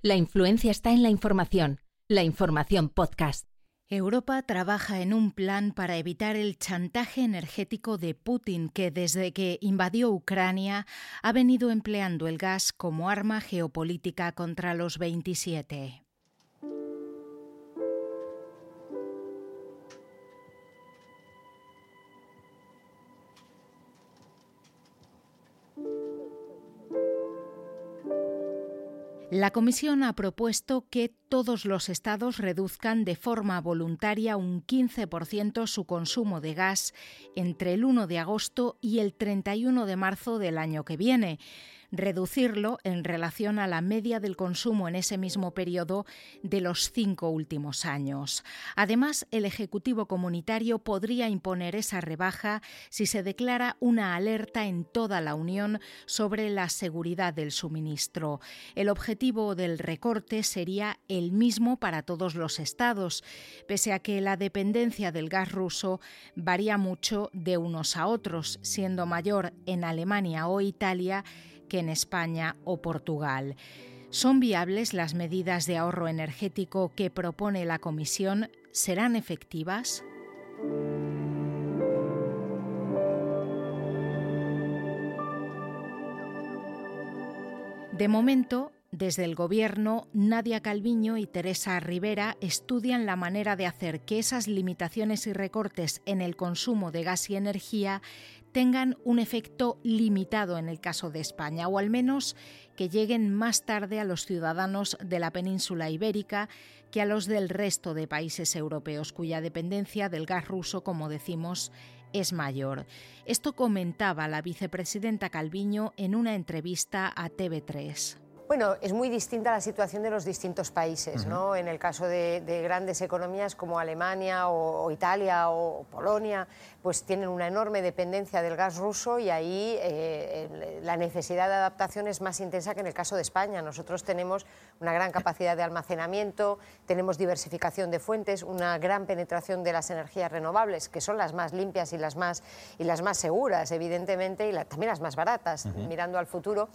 La influencia está en la información. La información podcast. Europa trabaja en un plan para evitar el chantaje energético de Putin, que desde que invadió Ucrania ha venido empleando el gas como arma geopolítica contra los 27. La Comisión ha propuesto que todos los estados reduzcan de forma voluntaria un 15% su consumo de gas entre el 1 de agosto y el 31 de marzo del año que viene reducirlo en relación a la media del consumo en ese mismo periodo de los cinco últimos años. Además, el Ejecutivo Comunitario podría imponer esa rebaja si se declara una alerta en toda la Unión sobre la seguridad del suministro. El objetivo del recorte sería el mismo para todos los estados, pese a que la dependencia del gas ruso varía mucho de unos a otros, siendo mayor en Alemania o Italia que en España o Portugal. ¿Son viables las medidas de ahorro energético que propone la Comisión? ¿Serán efectivas? De momento, desde el Gobierno, Nadia Calviño y Teresa Rivera estudian la manera de hacer que esas limitaciones y recortes en el consumo de gas y energía tengan un efecto limitado en el caso de España, o al menos que lleguen más tarde a los ciudadanos de la península ibérica que a los del resto de países europeos, cuya dependencia del gas ruso, como decimos, es mayor. Esto comentaba la vicepresidenta Calviño en una entrevista a TV3. Bueno, es muy distinta la situación de los distintos países, ¿no? En el caso de, grandes economías como Alemania o, Italia o Polonia, pues tienen una enorme dependencia del gas ruso y ahí eh, la necesidad de adaptación es más intensa que en el caso de España. Nosotros tenemos una gran capacidad de almacenamiento, tenemos diversificación de fuentes, una gran penetración de las energías renovables, que son las más limpias y las más, y las más seguras, evidentemente, y también las más baratas, mirando al futuro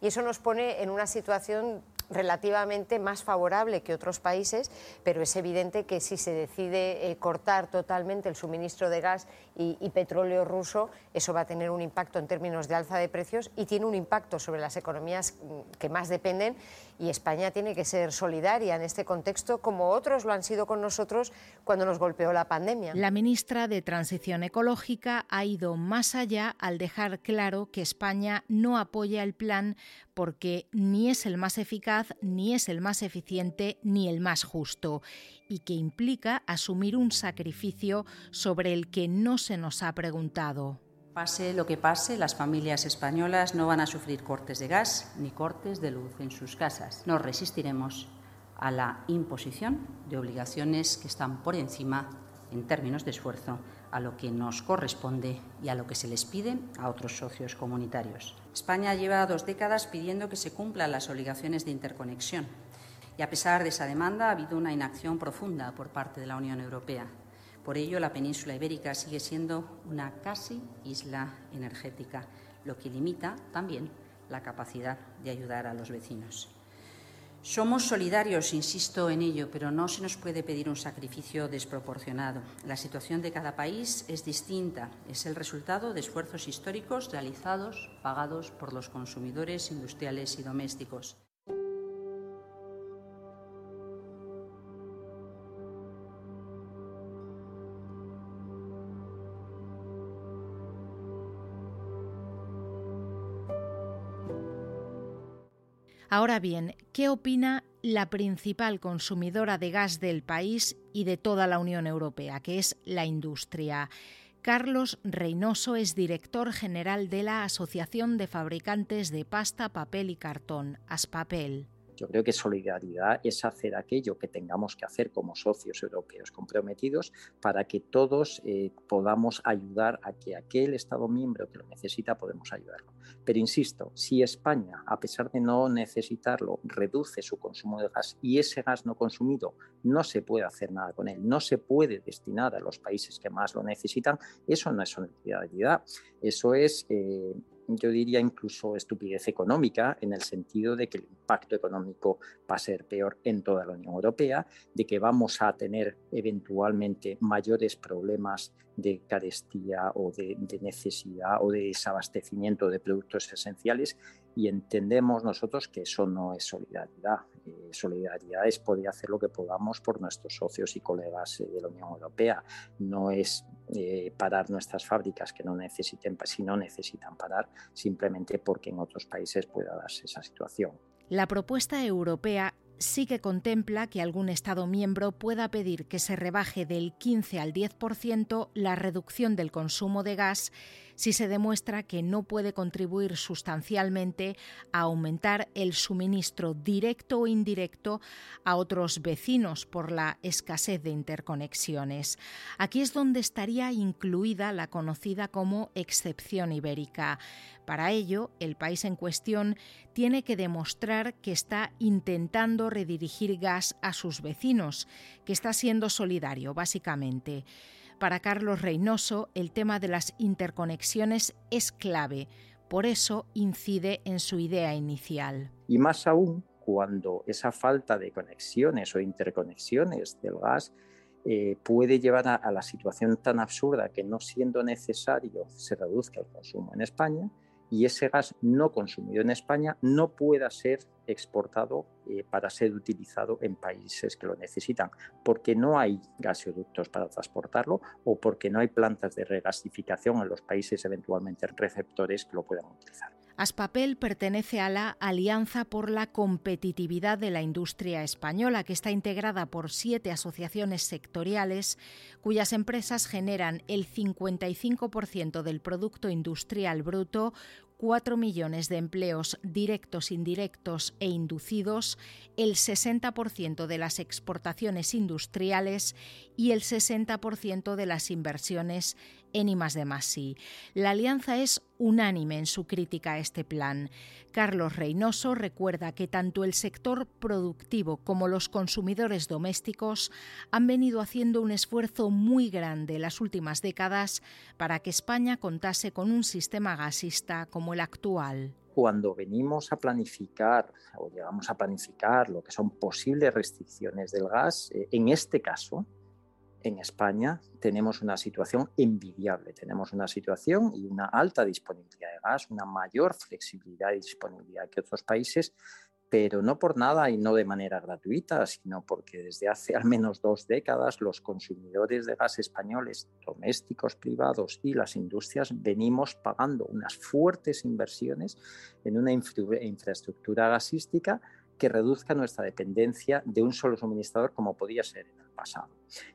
y eso nos pone en una situación relativamente más favorable que otros países, pero es evidente que si se decide eh, cortar totalmente el suministro de gas y, petróleo ruso, eso va a tener un impacto en términos de alza de precios y tiene un impacto sobre las economías mm, que más dependen y España tiene que ser solidaria en este contexto como otros lo han sido con nosotros cuando nos golpeó la pandemia. La ministra de Transición Ecológica ha ido más allá al dejar claro que España no apoya el plan porque ni es el más eficaz, ni es el más eficiente, ni el más justo, y que implica asumir un sacrificio sobre el que no se nos ha preguntado. Pase lo que pase, las familias españolas no van a sufrir cortes de gas ni cortes de luz en sus casas. No resistiremos a la imposición de obligaciones que están por encima, en términos de esfuerzo, a lo que nos corresponde y a lo que se les pide a otros socios comunitarios. España lleva dos décadas pidiendo que se cumplan las obligaciones de interconexión y a pesar de esa demanda ha habido una inacción profunda por parte de la Unión Europea. Por ello, la península ibérica sigue siendo una casi isla energética, lo que limita también la capacidad de ayudar a los vecinos. Somos solidarios, insisto en ello, pero no se nos puede pedir un sacrificio desproporcionado. La situación de cada país es distinta. Es el resultado de esfuerzos históricos realizados, pagados por los consumidores industriales y domésticos. Ahora bien, ¿qué opina la principal consumidora de gas del país y de toda la Unión Europea, que es la industria? Carlos Reynoso es director general de la Asociación de Fabricantes de Pasta, Papel y Cartón, Aspapel. Yo creo que solidaridad es hacer aquello que tengamos que hacer como socios europeos comprometidos para que todos eh, podamos ayudar a que aquel Estado miembro que lo necesita podemos ayudarlo. Pero insisto, si España, a pesar de no necesitarlo, reduce su consumo de gas y ese gas no consumido no se puede hacer nada con él, no se puede destinar a los países que más lo necesitan, eso no es solidaridad, eso es... Eh, yo diría incluso estupidez económica, en el sentido de que el impacto económico va a ser peor en toda la Unión Europea, de que vamos a tener eventualmente mayores problemas de carestía o de, necesidad o de desabastecimiento de productos esenciales y entendemos nosotros que eso no es solidaridad. Eh, solidaridad poder hacer lo que podamos por nuestros socios y colegas eh, de la Unión Europea. No es eh, parar nuestras fábricas que no necesiten, si no necesitan parar, simplemente porque en otros países pueda darse esa situación. La propuesta europea sí que contempla que algún Estado miembro pueda pedir que se rebaje del 15 al 10% la reducción del consumo de gas si se demuestra que no puede contribuir sustancialmente a aumentar el suministro directo o indirecto a otros vecinos por la escasez de interconexiones. Aquí es donde estaría incluida la conocida como excepción ibérica. Para ello, el país en cuestión tiene que demostrar que está intentando redirigir gas a sus vecinos, que está siendo solidario, básicamente. Para Carlos Reynoso, el tema de las interconexiones es clave, por eso incide en su idea inicial. Y más aún cuando esa falta de conexiones o interconexiones del gas eh, puede llevar a la situación tan absurda que no siendo necesario se reduzca el consumo en España y ese gas no consumido en España no pueda ser exportado eh, para ser utilizado en países que lo necesitan, porque no hay gasoductos para transportarlo o porque no hay plantas de regasificación en los países eventualmente receptores que lo puedan utilizar. Aspapel pertenece a la Alianza por la Competitividad de la Industria Española, que está integrada por siete asociaciones sectoriales cuyas empresas generan el 55% del Producto Industrial Bruto, 4 millones de empleos directos, indirectos e inducidos, el 60% de las exportaciones industriales y el 60% de las inversiones en I La alianza es unánime en su crítica a este plan. Carlos Reynoso recuerda que tanto el sector productivo como los consumidores domésticos han venido haciendo un esfuerzo muy grande las últimas décadas para que España contase con un sistema gasista como el actual cuando venimos a planificar o llegamos a planificar lo que son posibles restricciones del gas, eh, en este caso, en España tenemos una situación envidiable. Tenemos una situación y una alta disponibilidad de gas, una mayor flexibilidad y disponibilidad que otros países, pero no por nada y no de manera gratuita, sino porque desde hace al menos dos décadas los consumidores de gas españoles, domésticos, privados y las industrias venimos pagando unas fuertes inversiones en una infraestructura gasística que reduzca nuestra dependencia de un solo suministrador como podía ser en el pasado.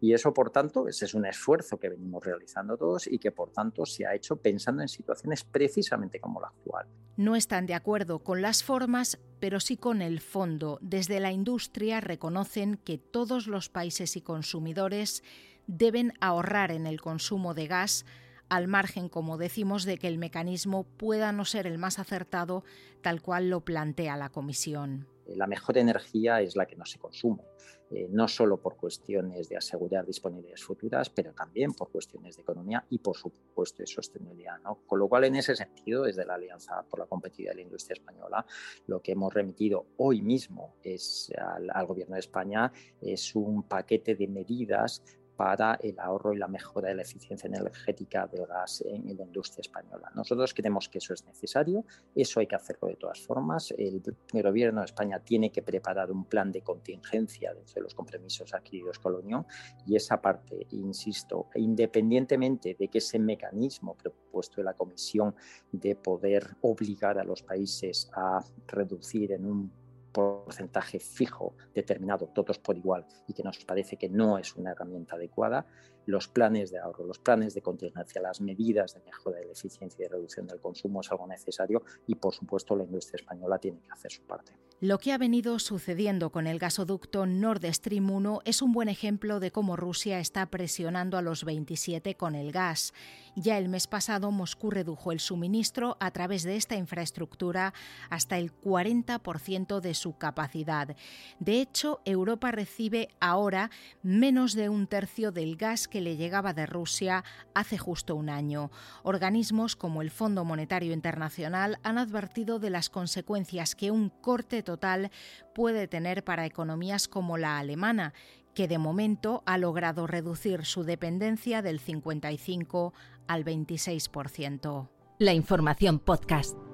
Y eso, por tanto, ese es un esfuerzo que venimos realizando todos y que, por tanto, se ha hecho pensando en situaciones precisamente como la actual. No están de acuerdo con las formas, pero sí con el fondo. Desde la industria reconocen que todos los países y consumidores deben ahorrar en el consumo de gas al margen, como decimos, de que el mecanismo pueda no ser el más acertado tal cual lo plantea la Comisión la mejor energía es la que no se consume, eh, no solo por cuestiones de asegurar disponibilidades futuras, pero también por cuestiones de economía y, por supuesto, de sostenibilidad. ¿no? Con lo cual, en ese sentido, desde la Alianza por la Competitividad de la Industria Española, lo que hemos remitido hoy mismo es al Gobierno de España es un paquete de medidas para el ahorro y la mejora de la eficiencia energética del gas en, la industria española. Nosotros creemos que eso es necesario, eso hay que hacerlo de todas formas. El, gobierno de España tiene que preparar un plan de contingencia dentro de los compromisos adquiridos con la Unión y esa parte, insisto, independientemente de que ese mecanismo propuesto de la Comisión de poder obligar a los países a reducir en un porcentaje fijo determinado, todos por igual, y que nos parece que no es una herramienta adecuada, los planes de ahorro, los planes de contingencia, las medidas de mejora de la eficiencia y de reducción del consumo es algo necesario y, por supuesto, la industria española tiene que hacer su parte. Lo que ha venido sucediendo con el gasoducto Nord Stream 1 es un buen ejemplo de cómo Rusia está presionando a los 27 con el gas. Ya el mes pasado Moscú redujo el suministro a través de esta infraestructura hasta el 40% de su capacidad. De hecho, Europa recibe ahora menos de un tercio del gas que le llegaba de Rusia hace justo un año. Organismos como el Fondo Monetario Internacional han advertido de las consecuencias que un corte total puede tener para economías como la alemana, que de momento ha logrado reducir su dependencia del 55 al 26%. La información podcast.